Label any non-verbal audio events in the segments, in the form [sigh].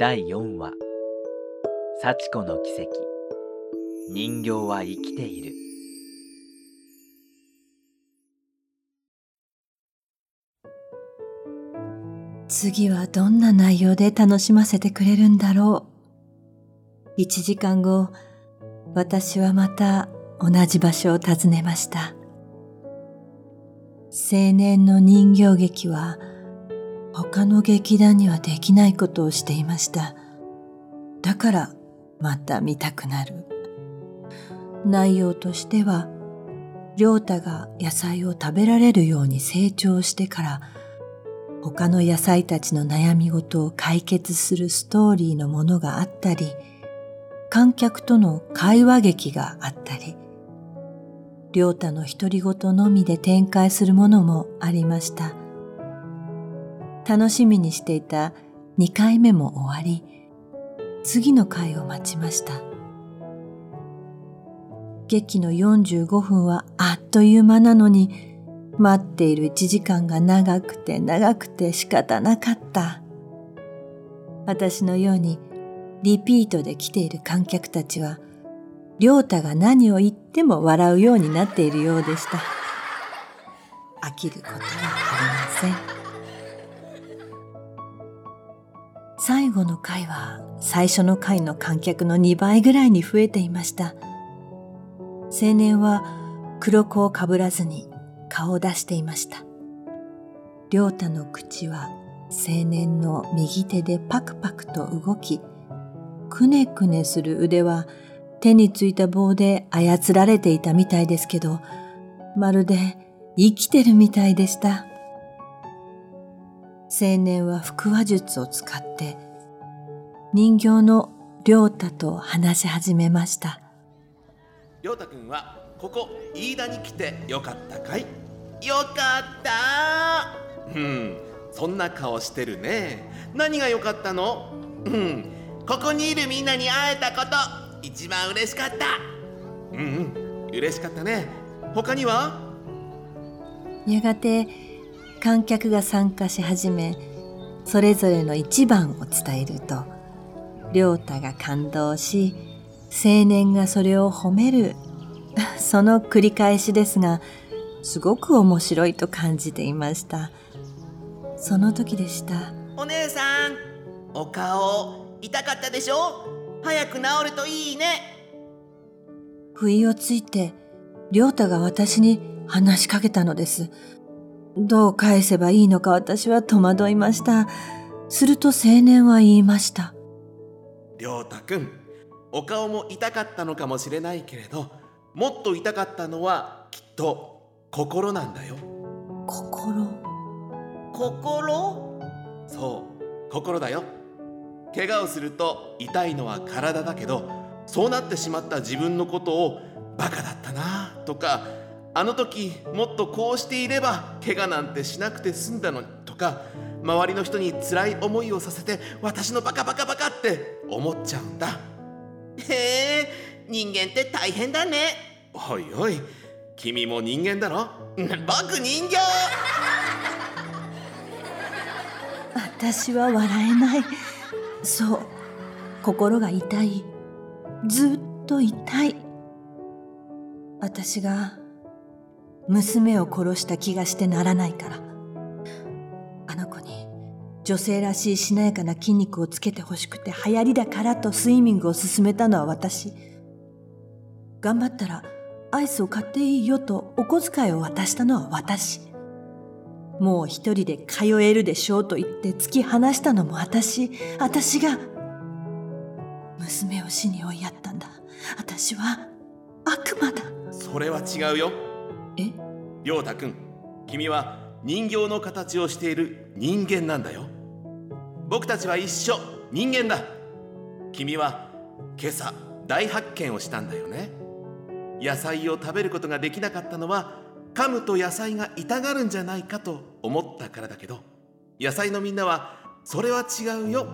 第4話幸子の奇跡人形は生きている次はどんな内容で楽しませてくれるんだろう。一時間後、私はまた同じ場所を訪ねました。青年の人形劇は他の劇団にはできないことをしていました。だからまた見たくなる。内容としては、良太が野菜を食べられるように成長してから他の野菜たちの悩み事を解決するストーリーのものがあったり、観客との会話劇があったり、良太の独り言のみで展開するものもありました。楽しみにしていた2回目も終わり、次の回を待ちました。劇の45分はあっという間なのに、待っている1時間が長くて長くて仕方なかった。私のようにリピートで来ている観客たちは、良太が何を言っても笑うようになっているようでした。飽きることはありません。最後の回は最初の回の観客の2倍ぐらいに増えていました。青年は黒子をかぶらずに顔を出していました。良太の口は青年の右手でパクパクと動き、くねくねする腕は手についた棒で操られていたみたいですけど、まるで生きてるみたいでした。青年は腹話術を使って人形の良太と話し始めました。良太君はここ飯田に来てよかったかい？よかった。うん。そんな顔してるね。何が良かったの？うん。ここにいるみんなに会えたこと。一番嬉しかった。うんうん。嬉しかったね。他には？やがて観客が参加し始めそれぞれの一番を伝えると亮太が感動し青年がそれを褒める [laughs] その繰り返しですがすごく面白いと感じていました。その時でした。お姉さんお顔痛かったでしょ？早く治るといいね。不意をついて亮太が私に話しかけたのですどう返せばいいのか私は戸惑いました。すると青年は言いました。亮太くんお顔も痛かったのかもしれないけれどもっと痛かったのはきっと心なんだよ。心？心？そう心だよ。怪我をすると痛いのは体だけどそうなってしまった自分のことをバカだったなとかあの時もっとこうしていれば怪我なんてしなくて済んだのとか周りの人に辛い思いをさせて私のバカバカバカって思っちゃうんだ。へえ人間って大変だね。おいおい君も人間だろ？僕人形。私は笑えない。そう心が痛い。ずっと痛い。私が娘を殺した気がしてならないからあの子に女性らしいしなやかな筋肉をつけてほしくて流行りだからとスイミングを勧めたのは私頑張ったらアイスを買っていいよとお小遣いを渡したのは私。もう一人で通えるでしょうと言って突き放したのも私、私が。娘を死に追いやったんだ。私は悪魔だ。それは違うよ。え？りょうたくん、君は人形の形をしている人間なんだよ。僕たちは一緒、人間だ。君は今朝大発見をしたんだよね。野菜を食べることができなかったのは噛むと野菜が痛がるんじゃないかと思ったからだけど野菜のみんなはそれは違うよ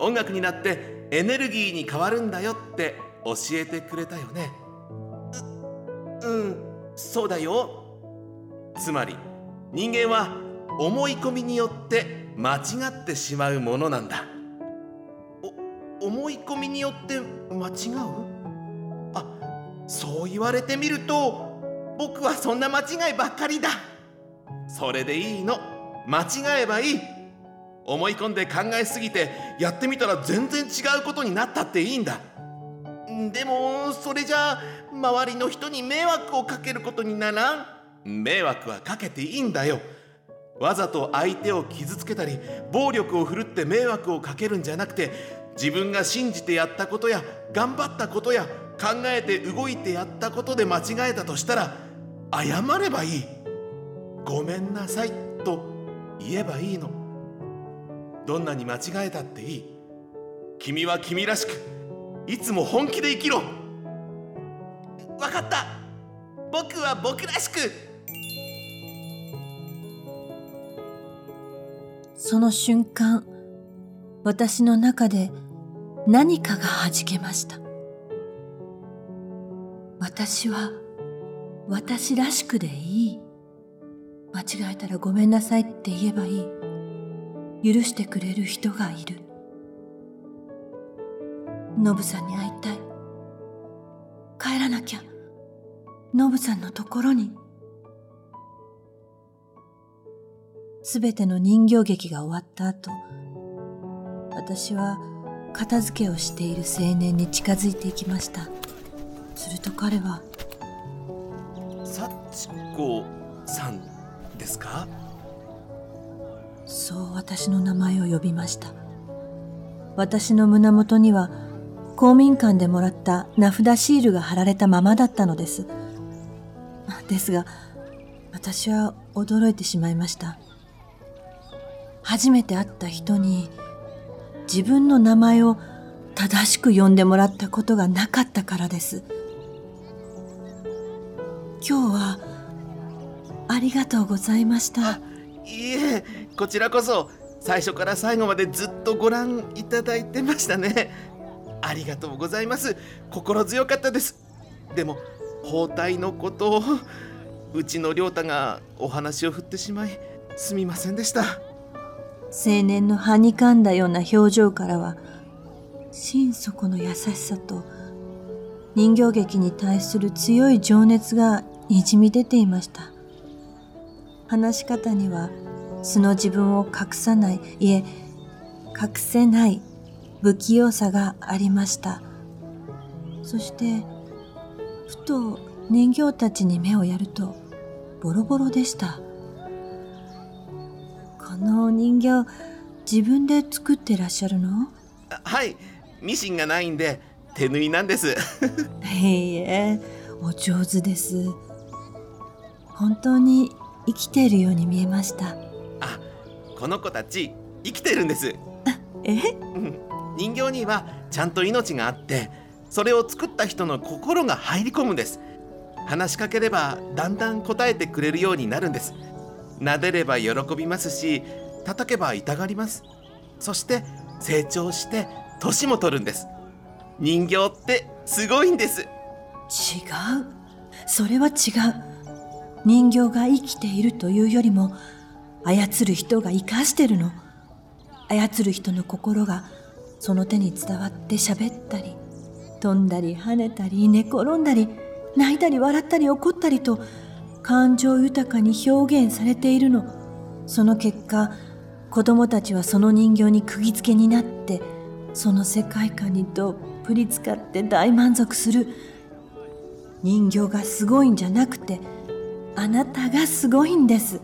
音楽になってエネルギーに変わるんだよって教えてくれたよねううんそうだよ。つまり人間は思い込みによって間違ってしまうものなんだ。お思い込みによって間違う？あそう言われてみると僕はそんな間違いばっかりだ。それでいいの。間違えばいい。思い込んで考えすぎてやってみたら全然違うことになったっていいんだ。でもそれじゃあ周りの人に迷惑をかけることにならん。迷惑はかけていいんだよ。わざと相手を傷つけたり暴力を振るって迷惑をかけるんじゃなくて自分が信じてやったことや頑張ったことや考えて動いてやったことで間違えたとしたら謝ればいい。ごめんなさいと言えばいいの。どんなに間違えたっていい。君は君らしくいつも本気で生きろわかった僕は僕らしくその瞬間、私の中で何かが弾けました。私は私らしくでいい。間違えたらごめんなさいって言えばいい。許してくれる人がいる。ノブさんに会いたい。帰らなきゃ。ノブさんのところに。すべての人形劇が終わった後、私は片付けをしている青年に近づいていきました。すると彼は、幸子さんですか？そう私の名前を呼びました。私の胸元には公民館でもらった名札シールが貼られたままだったのです。ですが、私は驚いてしまいました。初めて会った人に自分の名前を正しく呼んでもらったことがなかったからです。今日はありがとうございました。いいえこちらこそ最初から最後までずっとご覧いただいてましたねありがとうございます。心強かったです。でも包帯のことをうちの亮太がお話を振ってしまいすみませんでした。青年のはにかんだような表情からは心底の優しさと人形劇に対する強い情熱がにじみ出ていました。話し方には素の自分を隠さないいえ隠せない不器用さがありました。そしてふと人形たちに目をやるとボロボロでした。このお人形自分で作ってらっしゃるの？あはいミシンがないんで手縫いなんです。いいえお上手です。本当に生きているように見えました。あこの子たち生きてるんです。え？うん人形にはちゃんと命があってそれを作った人の心が入り込むんです。話しかければだんだん答えてくれるようになるんです。撫でれば喜びますし叩けば痛がります。そして成長して年も取るんです。人形ってすごいんです。違う。それは違う。人形が生きているというよりも操る人が生かしてるの。操る人の心がその手に伝わって喋ったり飛んだり跳ねたり寝転んだり泣いたり笑ったり怒ったりと感情豊かに表現されているの。その結果子供たちはその人形に釘付けになってその世界観にどっぷり使って大満足する。人形がすごいんじゃなくてあなたがすごいんです。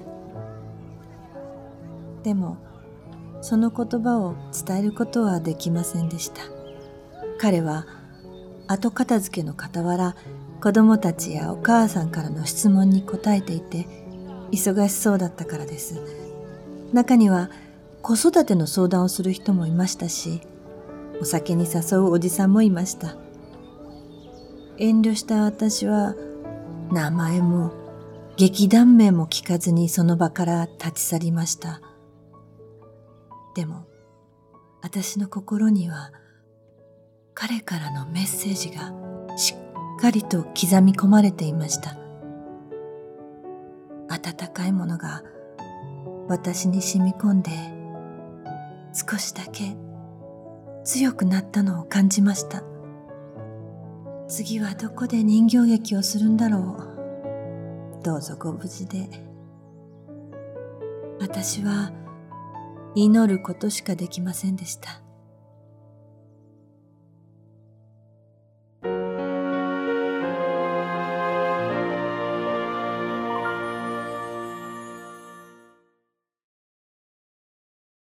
でもその言葉を伝えることはできませんでした。彼は後片付けの傍ら子供たちやお母さんからの質問に答えていて忙しそうだったからです。中には子育ての相談をする人もいましたしお酒に誘うおじさんもいました。遠慮した私は名前も劇団名も聞かずにその場から立ち去りました。でも私の心には彼からのメッセージがしっかりと刻み込まれていました。温かいものが私に染み込んで少しだけ強くなったのを感じました。次はどこで人形劇をするんだろう。どうぞご無事で私は祈ることしかできませんでした。